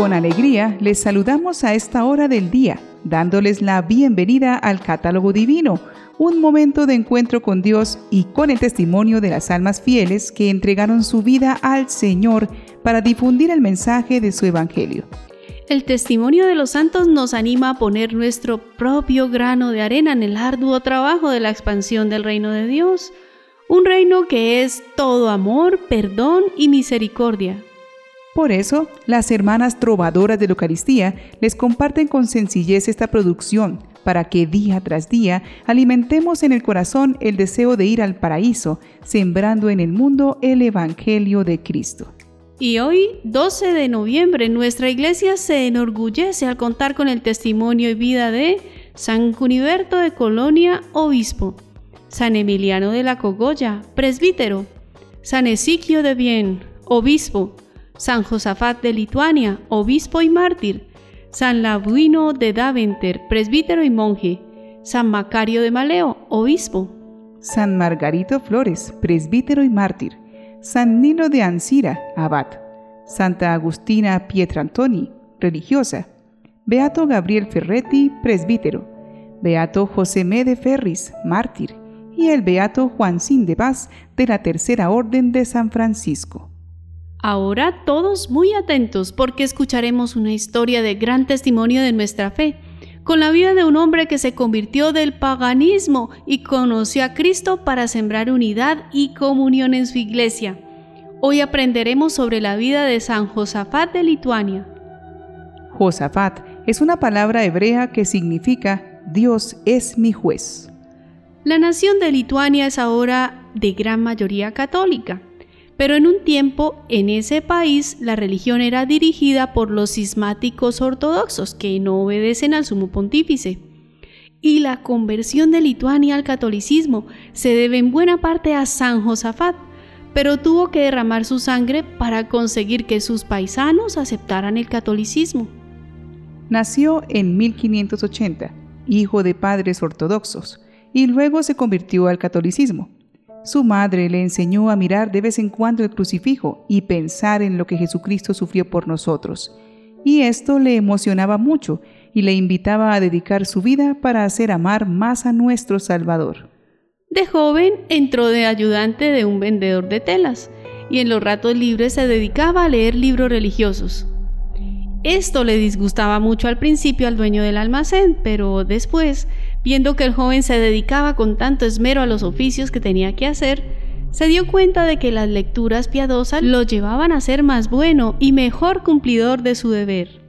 con alegría les saludamos a esta hora del día, dándoles la bienvenida al Catálogo Divino, un momento de encuentro con Dios y con el testimonio de las almas fieles que entregaron su vida al Señor para difundir el mensaje de su Evangelio. El testimonio de los santos nos anima a poner nuestro propio grano de arena en el arduo trabajo de la expansión del reino de Dios, un reino que es todo amor, perdón y misericordia. Por eso, las hermanas trovadoras de la Eucaristía les comparten con sencillez esta producción, para que día tras día alimentemos en el corazón el deseo de ir al paraíso, sembrando en el mundo el Evangelio de Cristo. Y hoy, 12 de noviembre, nuestra iglesia se enorgullece al contar con el testimonio y vida de San Cuniberto de Colonia, obispo, San Emiliano de la Cogolla, presbítero, San Esiquio de Bien, obispo, San Josafat de Lituania, obispo y mártir, San Labuino de Daventer, presbítero y monje, San Macario de Maleo, obispo, San Margarito Flores, presbítero y mártir, San Nino de Ancira, abad, Santa Agustina Pietrantoni, religiosa, Beato Gabriel Ferretti, presbítero, Beato José de Ferris, mártir, y el Beato Juan Sin de Paz de la Tercera Orden de San Francisco. Ahora todos muy atentos porque escucharemos una historia de gran testimonio de nuestra fe con la vida de un hombre que se convirtió del paganismo y conoció a Cristo para sembrar unidad y comunión en su iglesia. Hoy aprenderemos sobre la vida de San Josafat de Lituania. Josafat es una palabra hebrea que significa Dios es mi juez. La nación de Lituania es ahora de gran mayoría católica. Pero en un tiempo, en ese país, la religión era dirigida por los cismáticos ortodoxos, que no obedecen al sumo pontífice. Y la conversión de Lituania al catolicismo se debe en buena parte a San Josafat, pero tuvo que derramar su sangre para conseguir que sus paisanos aceptaran el catolicismo. Nació en 1580, hijo de padres ortodoxos, y luego se convirtió al catolicismo. Su madre le enseñó a mirar de vez en cuando el crucifijo y pensar en lo que Jesucristo sufrió por nosotros. Y esto le emocionaba mucho y le invitaba a dedicar su vida para hacer amar más a nuestro Salvador. De joven entró de ayudante de un vendedor de telas y en los ratos libres se dedicaba a leer libros religiosos. Esto le disgustaba mucho al principio al dueño del almacén, pero después Viendo que el joven se dedicaba con tanto esmero a los oficios que tenía que hacer, se dio cuenta de que las lecturas piadosas lo llevaban a ser más bueno y mejor cumplidor de su deber.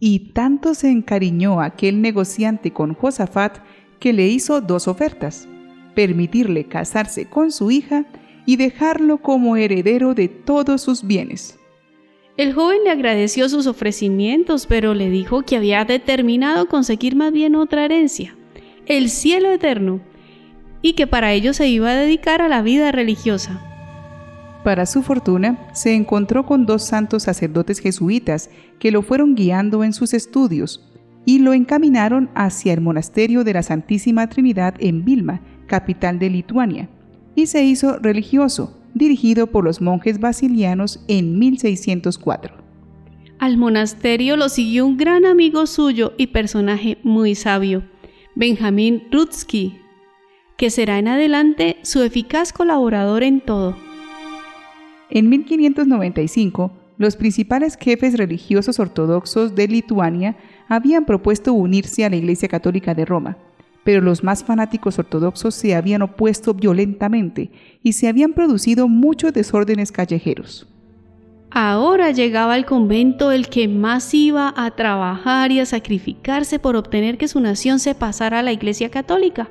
Y tanto se encariñó aquel negociante con Josafat que le hizo dos ofertas, permitirle casarse con su hija y dejarlo como heredero de todos sus bienes. El joven le agradeció sus ofrecimientos, pero le dijo que había determinado conseguir más bien otra herencia el cielo eterno, y que para ello se iba a dedicar a la vida religiosa. Para su fortuna, se encontró con dos santos sacerdotes jesuitas que lo fueron guiando en sus estudios y lo encaminaron hacia el monasterio de la Santísima Trinidad en Vilma, capital de Lituania, y se hizo religioso, dirigido por los monjes basilianos en 1604. Al monasterio lo siguió un gran amigo suyo y personaje muy sabio, Benjamín Rutsky, que será en adelante su eficaz colaborador en todo. En 1595, los principales jefes religiosos ortodoxos de Lituania habían propuesto unirse a la Iglesia Católica de Roma, pero los más fanáticos ortodoxos se habían opuesto violentamente y se habían producido muchos desórdenes callejeros. Ahora llegaba al convento el que más iba a trabajar y a sacrificarse por obtener que su nación se pasara a la Iglesia Católica,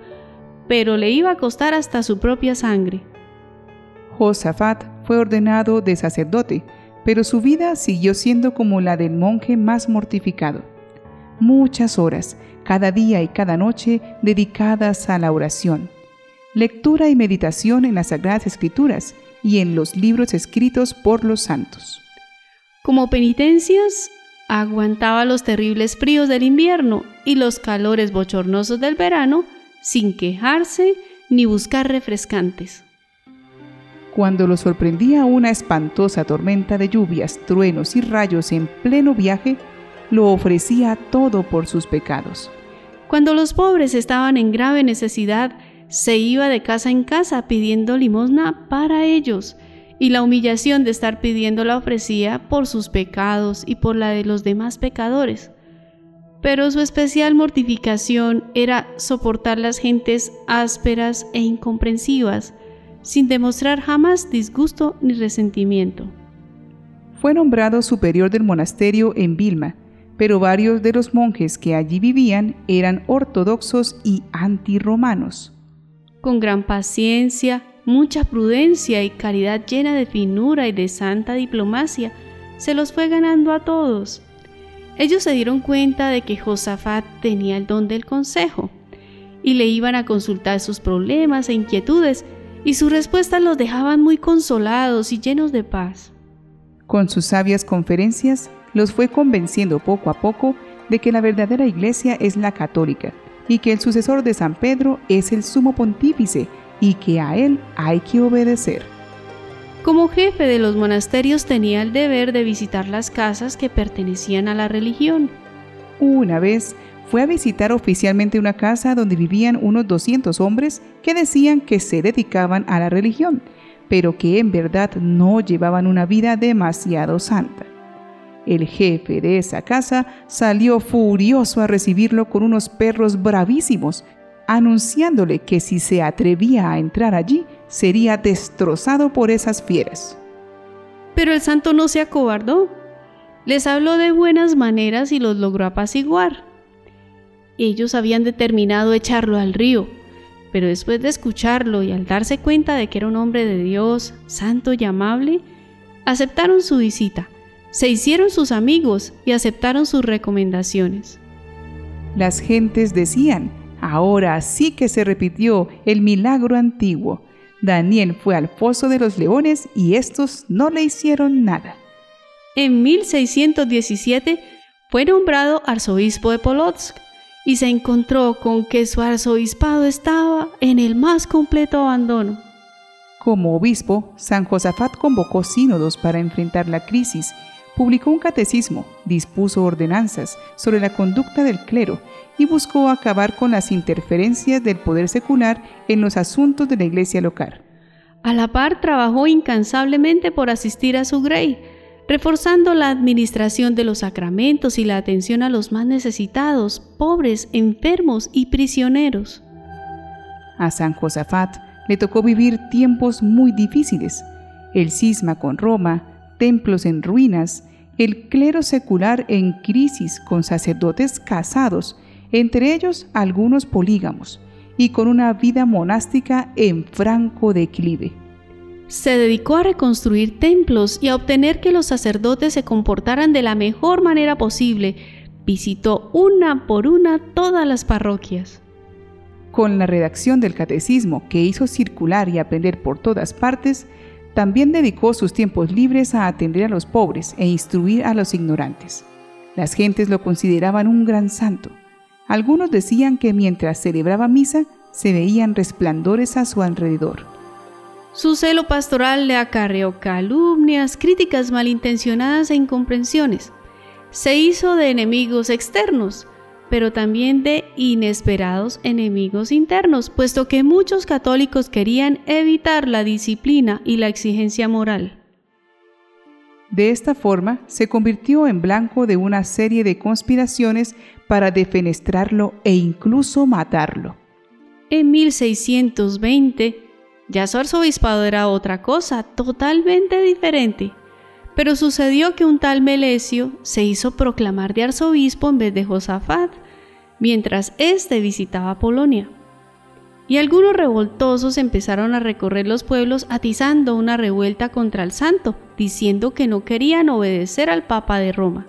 pero le iba a costar hasta su propia sangre. Josafat fue ordenado de sacerdote, pero su vida siguió siendo como la del monje más mortificado. Muchas horas, cada día y cada noche, dedicadas a la oración, lectura y meditación en las Sagradas Escrituras, y en los libros escritos por los santos. Como penitencias, aguantaba los terribles fríos del invierno y los calores bochornosos del verano sin quejarse ni buscar refrescantes. Cuando lo sorprendía una espantosa tormenta de lluvias, truenos y rayos en pleno viaje, lo ofrecía todo por sus pecados. Cuando los pobres estaban en grave necesidad, se iba de casa en casa pidiendo limosna para ellos, y la humillación de estar pidiendo la ofrecía por sus pecados y por la de los demás pecadores. Pero su especial mortificación era soportar las gentes ásperas e incomprensivas, sin demostrar jamás disgusto ni resentimiento. Fue nombrado superior del monasterio en Vilma, pero varios de los monjes que allí vivían eran ortodoxos y antirromanos. Con gran paciencia, mucha prudencia y caridad llena de finura y de santa diplomacia, se los fue ganando a todos. Ellos se dieron cuenta de que Josafat tenía el don del consejo y le iban a consultar sus problemas e inquietudes y sus respuestas los dejaban muy consolados y llenos de paz. Con sus sabias conferencias, los fue convenciendo poco a poco de que la verdadera iglesia es la católica y que el sucesor de San Pedro es el sumo pontífice y que a él hay que obedecer. Como jefe de los monasterios tenía el deber de visitar las casas que pertenecían a la religión. Una vez fue a visitar oficialmente una casa donde vivían unos 200 hombres que decían que se dedicaban a la religión, pero que en verdad no llevaban una vida demasiado santa. El jefe de esa casa salió furioso a recibirlo con unos perros bravísimos, anunciándole que si se atrevía a entrar allí, sería destrozado por esas fieras. Pero el santo no se acobardó. Les habló de buenas maneras y los logró apaciguar. Ellos habían determinado echarlo al río, pero después de escucharlo y al darse cuenta de que era un hombre de Dios, santo y amable, aceptaron su visita se hicieron sus amigos y aceptaron sus recomendaciones. Las gentes decían, ahora sí que se repitió el milagro antiguo. Daniel fue al foso de los leones y estos no le hicieron nada. En 1617 fue nombrado arzobispo de Polotsk y se encontró con que su arzobispado estaba en el más completo abandono. Como obispo, San Josafat convocó sínodos para enfrentar la crisis publicó un catecismo, dispuso ordenanzas sobre la conducta del clero y buscó acabar con las interferencias del poder secular en los asuntos de la iglesia local. A la par trabajó incansablemente por asistir a su grey, reforzando la administración de los sacramentos y la atención a los más necesitados, pobres, enfermos y prisioneros. A San Josafat le tocó vivir tiempos muy difíciles. El cisma con Roma, templos en ruinas, el clero secular en crisis con sacerdotes casados, entre ellos algunos polígamos, y con una vida monástica en franco declive. Se dedicó a reconstruir templos y a obtener que los sacerdotes se comportaran de la mejor manera posible. Visitó una por una todas las parroquias. Con la redacción del catecismo que hizo circular y aprender por todas partes, también dedicó sus tiempos libres a atender a los pobres e instruir a los ignorantes. Las gentes lo consideraban un gran santo. Algunos decían que mientras celebraba misa se veían resplandores a su alrededor. Su celo pastoral le acarreó calumnias, críticas malintencionadas e incomprensiones. Se hizo de enemigos externos, pero también de inesperados enemigos internos, puesto que muchos católicos querían evitar la disciplina y la exigencia moral. De esta forma, se convirtió en blanco de una serie de conspiraciones para defenestrarlo e incluso matarlo. En 1620, ya su arzobispado era otra cosa totalmente diferente. Pero sucedió que un tal Melesio se hizo proclamar de arzobispo en vez de Josafat, mientras éste visitaba Polonia. Y algunos revoltosos empezaron a recorrer los pueblos atizando una revuelta contra el santo, diciendo que no querían obedecer al Papa de Roma.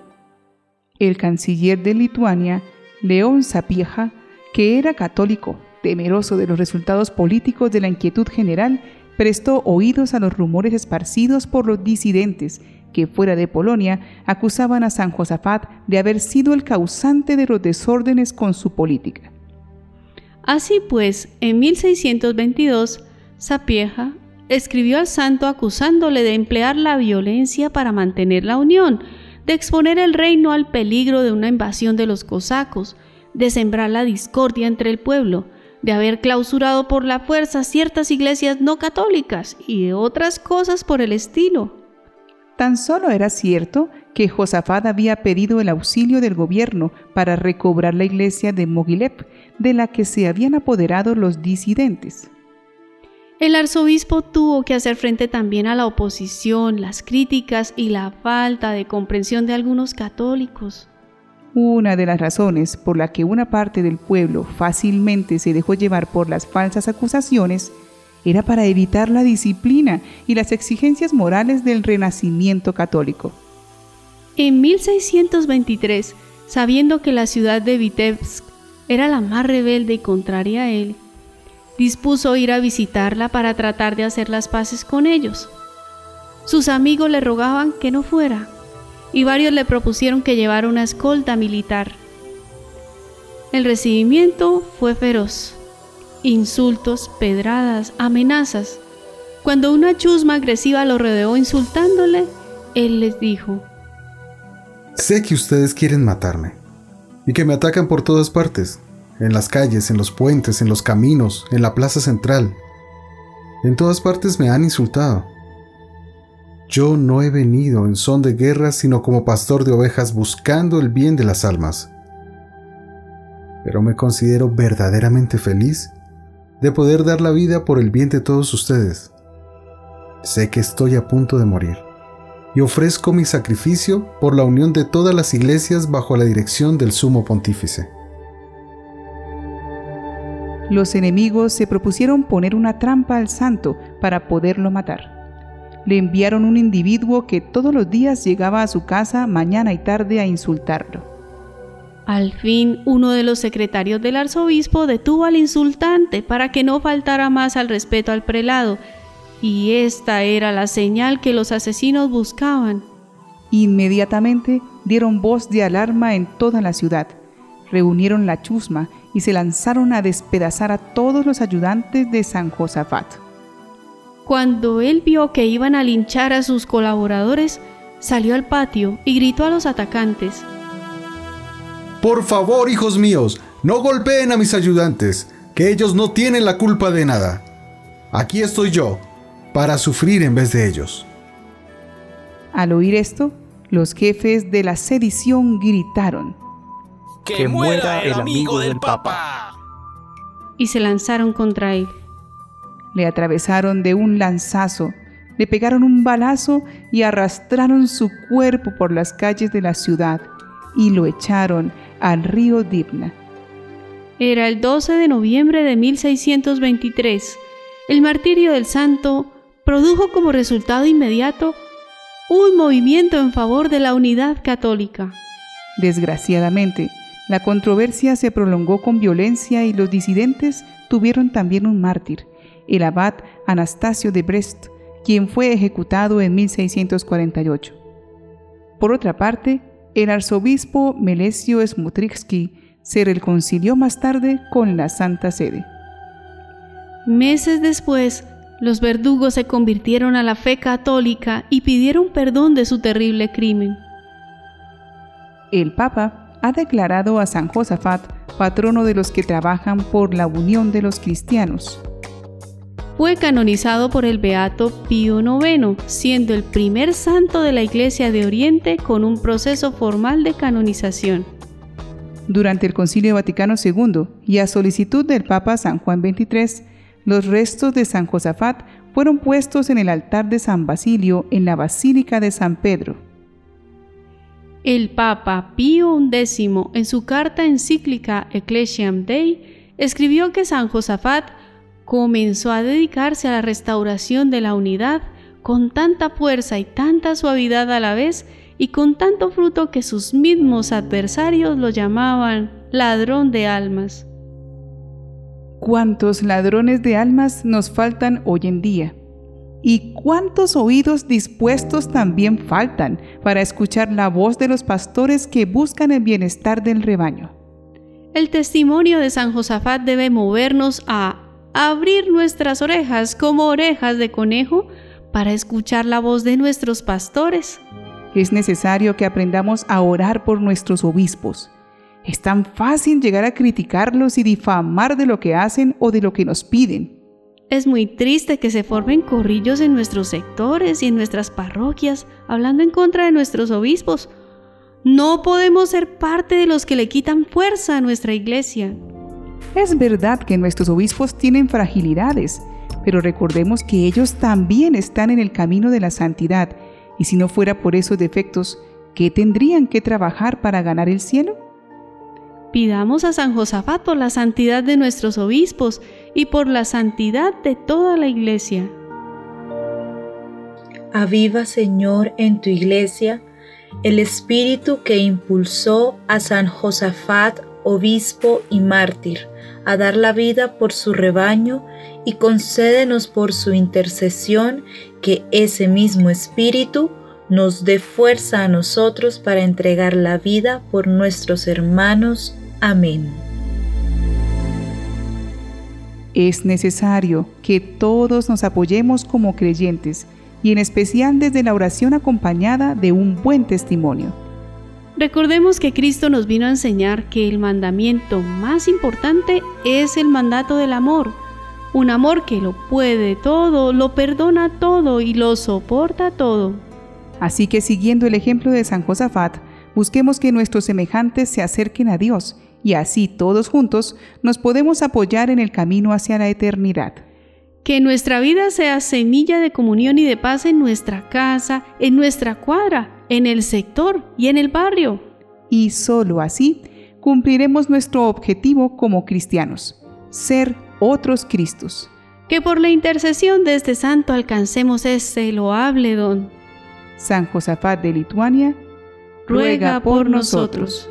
El canciller de Lituania, León Sapieja, que era católico, temeroso de los resultados políticos de la inquietud general, prestó oídos a los rumores esparcidos por los disidentes que fuera de Polonia acusaban a San Josafat de haber sido el causante de los desórdenes con su política. Así pues, en 1622, Sapieja escribió al santo acusándole de emplear la violencia para mantener la unión, de exponer el reino al peligro de una invasión de los cosacos, de sembrar la discordia entre el pueblo, de haber clausurado por la fuerza ciertas iglesias no católicas y de otras cosas por el estilo. Tan solo era cierto que Josafat había pedido el auxilio del gobierno para recobrar la iglesia de Mogilep, de la que se habían apoderado los disidentes. El arzobispo tuvo que hacer frente también a la oposición, las críticas y la falta de comprensión de algunos católicos. Una de las razones por la que una parte del pueblo fácilmente se dejó llevar por las falsas acusaciones era para evitar la disciplina y las exigencias morales del renacimiento católico. En 1623, sabiendo que la ciudad de Vitebsk era la más rebelde y contraria a él, dispuso ir a visitarla para tratar de hacer las paces con ellos. Sus amigos le rogaban que no fuera, y varios le propusieron que llevara una escolta militar. El recibimiento fue feroz. Insultos, pedradas, amenazas. Cuando una chusma agresiva lo rodeó insultándole, él les dijo, Sé que ustedes quieren matarme y que me atacan por todas partes en las calles, en los puentes, en los caminos, en la plaza central. En todas partes me han insultado. Yo no he venido en son de guerra sino como pastor de ovejas buscando el bien de las almas. Pero me considero verdaderamente feliz de poder dar la vida por el bien de todos ustedes. Sé que estoy a punto de morir y ofrezco mi sacrificio por la unión de todas las iglesias bajo la dirección del sumo pontífice los enemigos se propusieron poner una trampa al santo para poderlo matar. Le enviaron un individuo que todos los días llegaba a su casa mañana y tarde a insultarlo. Al fin, uno de los secretarios del arzobispo detuvo al insultante para que no faltara más al respeto al prelado, y esta era la señal que los asesinos buscaban. Inmediatamente dieron voz de alarma en toda la ciudad, reunieron la chusma y se lanzaron a despedazar a todos los ayudantes de San Josafat. Cuando él vio que iban a linchar a sus colaboradores, salió al patio y gritó a los atacantes. Por favor, hijos míos, no golpeen a mis ayudantes, que ellos no tienen la culpa de nada. Aquí estoy yo, para sufrir en vez de ellos. Al oír esto, los jefes de la sedición gritaron, que, muera el amigo del Papa. Y se lanzaron contra él. Le atravesaron de un lanzazo, le pegaron un balazo y arrastraron su cuerpo por las calles de la ciudad y lo echaron al río Dibna. Era el 12 de noviembre de 1623. El martirio del santo produjo como resultado inmediato un movimiento en favor de la unidad católica. Desgraciadamente, la controversia se prolongó con violencia y los disidentes tuvieron también un mártir, el abad Anastasio de Brest, quien fue ejecutado en 1648. Por otra parte, el arzobispo Melesio Smutritsky se reconcilió más tarde con la Santa Sede. Meses después, los verdugos se convirtieron a la fe católica y pidieron perdón de su terrible crimen. El Papa ha declarado a San Josafat patrono de los que trabajan por la unión de los cristianos. Fue canonizado por el Beato Pío IX, siendo el primer santo de la Iglesia de Oriente con un proceso formal de canonización. Durante el Concilio Vaticano II y a solicitud del Papa San Juan XXIII, los restos de San Josafat fueron puestos en el altar de San Basilio en la Basílica de San Pedro. El Papa Pío X, en su carta encíclica Ecclesiam Dei, escribió que San Josafat comenzó a dedicarse a la restauración de la unidad con tanta fuerza y tanta suavidad a la vez y con tanto fruto que sus mismos adversarios lo llamaban ladrón de almas. ¿Cuántos ladrones de almas nos faltan hoy en día? ¿Y cuántos oídos dispuestos también faltan para escuchar la voz de los pastores que buscan el bienestar del rebaño? El testimonio de San Josafat debe movernos a abrir nuestras orejas como orejas de conejo para escuchar la voz de nuestros pastores. Es necesario que aprendamos a orar por nuestros obispos. Es tan fácil llegar a criticarlos y difamar de lo que hacen o de lo que nos piden. Es muy triste que se formen corrillos en nuestros sectores y en nuestras parroquias, hablando en contra de nuestros obispos. No podemos ser parte de los que le quitan fuerza a nuestra iglesia. Es verdad que nuestros obispos tienen fragilidades, pero recordemos que ellos también están en el camino de la santidad y si no fuera por esos defectos, ¿qué tendrían que trabajar para ganar el cielo? Pidamos a San Josafat por la santidad de nuestros obispos y por la santidad de toda la iglesia. Aviva, Señor, en tu iglesia el espíritu que impulsó a San Josafat, obispo y mártir, a dar la vida por su rebaño y concédenos por su intercesión que ese mismo Espíritu nos dé fuerza a nosotros para entregar la vida por nuestros hermanos. Amén. Es necesario que todos nos apoyemos como creyentes y en especial desde la oración acompañada de un buen testimonio. Recordemos que Cristo nos vino a enseñar que el mandamiento más importante es el mandato del amor un amor que lo puede todo, lo perdona todo y lo soporta todo. Así que siguiendo el ejemplo de San Josafat, busquemos que nuestros semejantes se acerquen a Dios y así todos juntos nos podemos apoyar en el camino hacia la eternidad. Que nuestra vida sea semilla de comunión y de paz en nuestra casa, en nuestra cuadra, en el sector y en el barrio. Y solo así cumpliremos nuestro objetivo como cristianos, ser otros Cristos. Que por la intercesión de este santo alcancemos ese loable don. San Josafat de Lituania, ruega por nosotros.